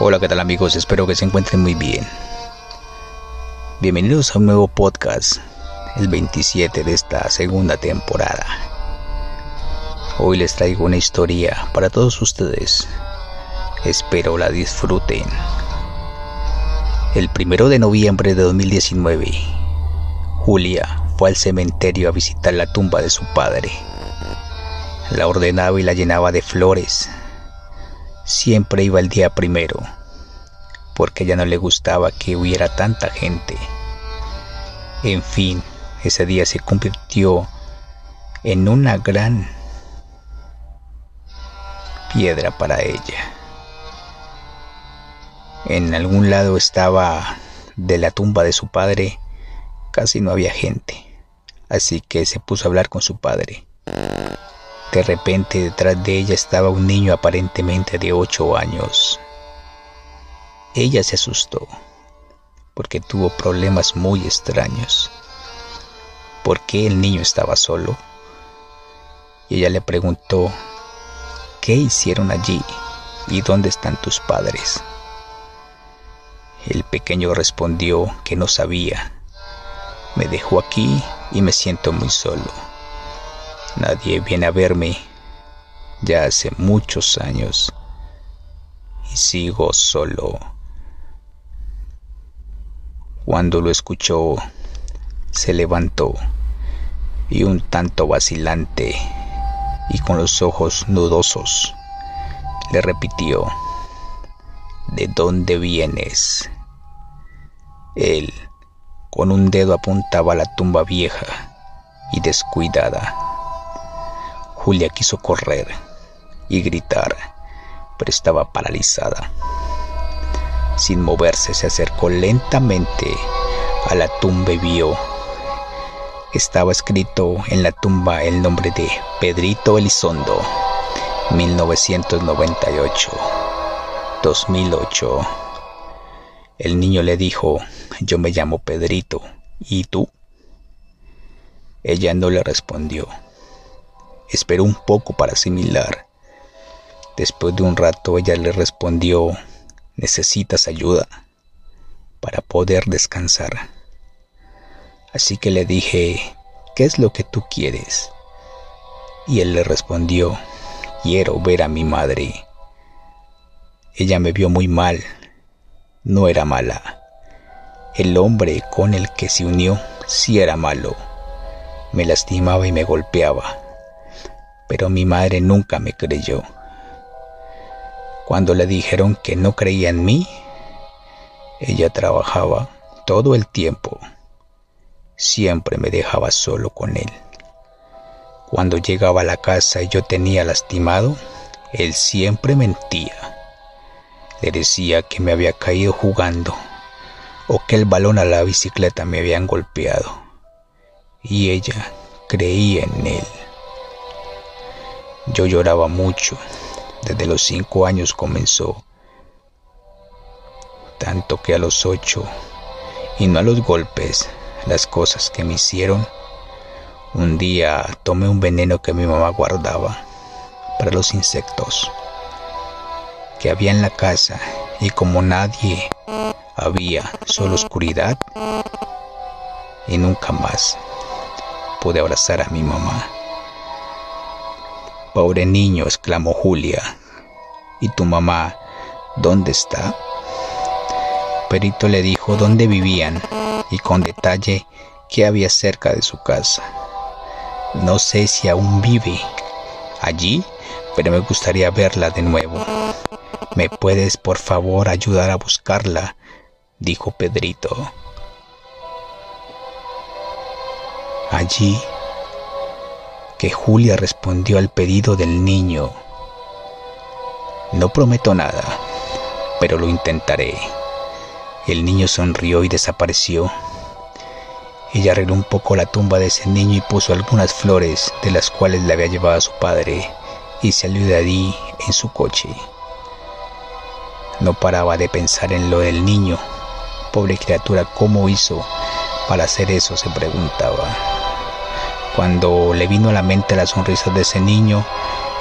Hola, ¿qué tal amigos? Espero que se encuentren muy bien. Bienvenidos a un nuevo podcast, el 27 de esta segunda temporada. Hoy les traigo una historia para todos ustedes. Espero la disfruten. El primero de noviembre de 2019, Julia fue al cementerio a visitar la tumba de su padre. La ordenaba y la llenaba de flores. Siempre iba el día primero, porque ya no le gustaba que hubiera tanta gente. En fin, ese día se convirtió en una gran piedra para ella. En algún lado estaba de la tumba de su padre, casi no había gente, así que se puso a hablar con su padre. De repente detrás de ella estaba un niño aparentemente de ocho años. Ella se asustó porque tuvo problemas muy extraños. ¿Por qué el niño estaba solo? Ella le preguntó, ¿qué hicieron allí? ¿Y dónde están tus padres? El pequeño respondió que no sabía. Me dejó aquí y me siento muy solo. Nadie viene a verme ya hace muchos años y sigo solo. Cuando lo escuchó, se levantó y un tanto vacilante y con los ojos nudosos le repitió, ¿de dónde vienes? Él con un dedo apuntaba a la tumba vieja y descuidada. Julia quiso correr y gritar, pero estaba paralizada. Sin moverse se acercó lentamente a la tumba y vio. Estaba escrito en la tumba el nombre de Pedrito Elizondo, 1998, 2008. El niño le dijo, yo me llamo Pedrito, ¿y tú? Ella no le respondió. Esperó un poco para asimilar. Después de un rato ella le respondió, necesitas ayuda para poder descansar. Así que le dije, ¿qué es lo que tú quieres? Y él le respondió, quiero ver a mi madre. Ella me vio muy mal no era mala. El hombre con el que se unió sí era malo. Me lastimaba y me golpeaba. Pero mi madre nunca me creyó. Cuando le dijeron que no creía en mí, ella trabajaba todo el tiempo. Siempre me dejaba solo con él. Cuando llegaba a la casa y yo tenía lastimado, él siempre mentía. Le decía que me había caído jugando o que el balón a la bicicleta me habían golpeado. Y ella creía en él. Yo lloraba mucho. Desde los cinco años comenzó. Tanto que a los ocho, y no a los golpes, las cosas que me hicieron, un día tomé un veneno que mi mamá guardaba para los insectos que había en la casa y como nadie había, solo oscuridad y nunca más pude abrazar a mi mamá. Pobre niño, exclamó Julia. ¿Y tu mamá dónde está? Perito le dijo dónde vivían y con detalle qué había cerca de su casa. No sé si aún vive allí, pero me gustaría verla de nuevo. ¿Me puedes por favor ayudar a buscarla? dijo Pedrito. Allí que Julia respondió al pedido del niño. No prometo nada, pero lo intentaré. El niño sonrió y desapareció. Ella arregló un poco la tumba de ese niño y puso algunas flores de las cuales le había llevado a su padre y salió de allí en su coche. No paraba de pensar en lo del niño. Pobre criatura, ¿cómo hizo para hacer eso? se preguntaba. Cuando le vino a la mente la sonrisa de ese niño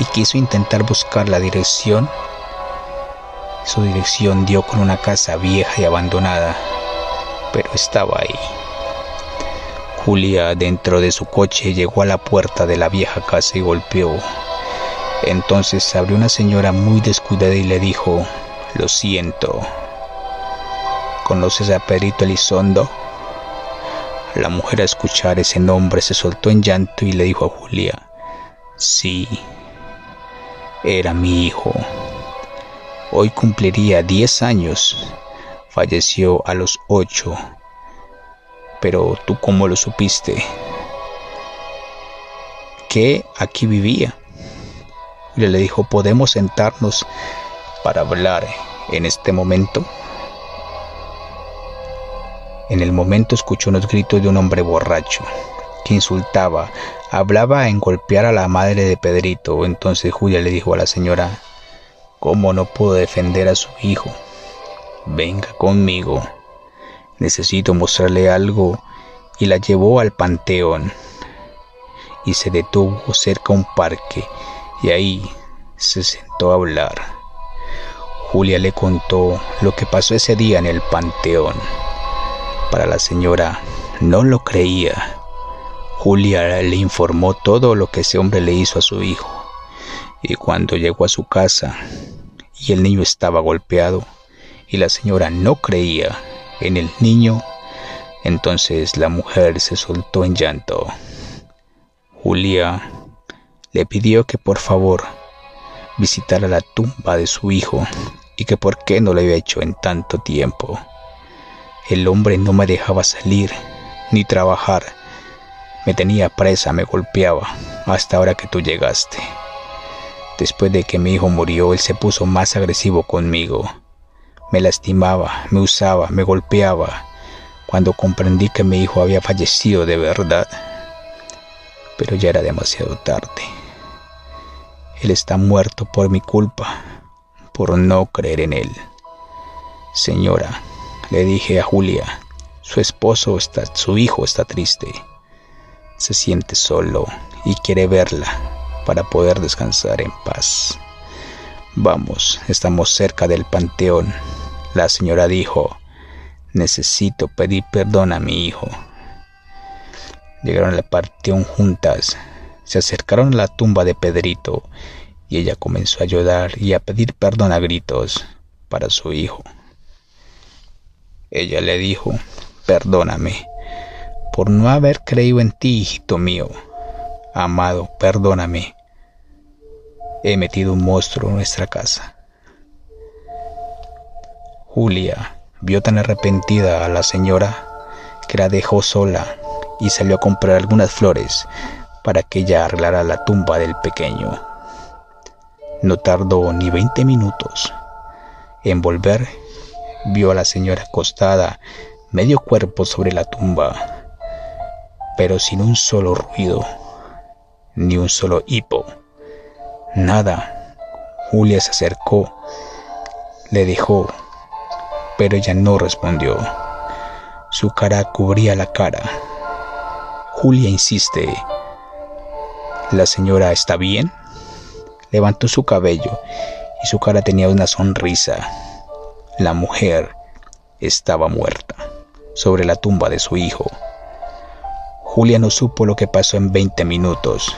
y quiso intentar buscar la dirección, Su dirección dio con una casa vieja y abandonada, pero estaba ahí. Julia, dentro de su coche, llegó a la puerta de la vieja casa y golpeó. Entonces abrió una señora muy descuidada y le dijo, lo siento. ¿Conoces a Pedrito Elizondo? La mujer a escuchar ese nombre se soltó en llanto y le dijo a Julia, sí, era mi hijo. Hoy cumpliría diez años. Falleció a los ocho. Pero tú cómo lo supiste? Que aquí vivía. Le dijo, ¿podemos sentarnos para hablar en este momento? En el momento escuchó unos gritos de un hombre borracho que insultaba, hablaba en golpear a la madre de Pedrito. Entonces Julia le dijo a la señora, ¿cómo no puedo defender a su hijo? Venga conmigo. Necesito mostrarle algo y la llevó al panteón y se detuvo cerca a un parque y ahí se sentó a hablar. Julia le contó lo que pasó ese día en el panteón. Para la señora no lo creía. Julia le informó todo lo que ese hombre le hizo a su hijo. Y cuando llegó a su casa y el niño estaba golpeado y la señora no creía en el niño, entonces la mujer se soltó en llanto. Julia le pidió que por favor visitara la tumba de su hijo y que por qué no lo había hecho en tanto tiempo. El hombre no me dejaba salir ni trabajar. Me tenía presa, me golpeaba, hasta ahora que tú llegaste. Después de que mi hijo murió, él se puso más agresivo conmigo. Me lastimaba, me usaba, me golpeaba, cuando comprendí que mi hijo había fallecido de verdad. Pero ya era demasiado tarde. Él está muerto por mi culpa, por no creer en él. Señora, le dije a Julia, su esposo está, su hijo está triste. Se siente solo y quiere verla para poder descansar en paz. Vamos, estamos cerca del panteón. La señora dijo, necesito pedir perdón a mi hijo. Llegaron al panteón juntas, se acercaron a la tumba de Pedrito y ella comenzó a llorar y a pedir perdón a gritos para su hijo. Ella le dijo, perdóname por no haber creído en ti, hijito mío. Amado, perdóname. He metido un monstruo en nuestra casa. Julia vio tan arrepentida a la señora que la dejó sola y salió a comprar algunas flores para que ella arreglara la tumba del pequeño. No tardó ni veinte minutos en volver vio a la señora acostada, medio cuerpo sobre la tumba, pero sin un solo ruido, ni un solo hipo, nada. Julia se acercó, le dejó, pero ella no respondió. Su cara cubría la cara. Julia insiste. ¿La señora está bien? Levantó su cabello y su cara tenía una sonrisa. La mujer estaba muerta sobre la tumba de su hijo. Julia no supo lo que pasó en 20 minutos,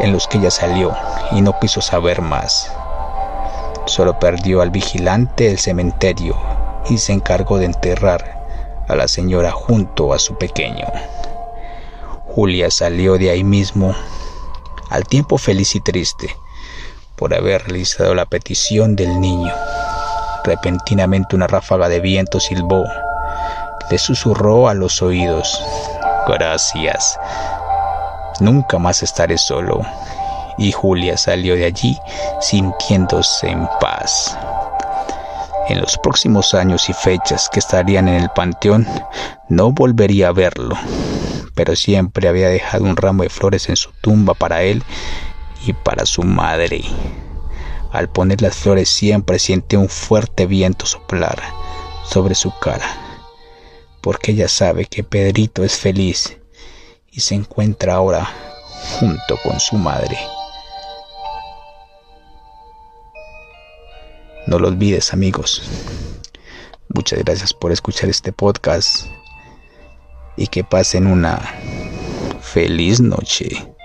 en los que ella salió y no quiso saber más. Solo perdió al vigilante del cementerio y se encargó de enterrar a la señora junto a su pequeño. Julia salió de ahí mismo, al tiempo feliz y triste, por haber realizado la petición del niño. Repentinamente una ráfaga de viento silbó. Le susurró a los oídos. Gracias. Nunca más estaré solo. Y Julia salió de allí sintiéndose en paz. En los próximos años y fechas que estarían en el panteón, no volvería a verlo, pero siempre había dejado un ramo de flores en su tumba para él y para su madre. Al poner las flores siempre siente un fuerte viento soplar sobre su cara, porque ella sabe que Pedrito es feliz y se encuentra ahora junto con su madre. No lo olvides amigos. Muchas gracias por escuchar este podcast y que pasen una feliz noche.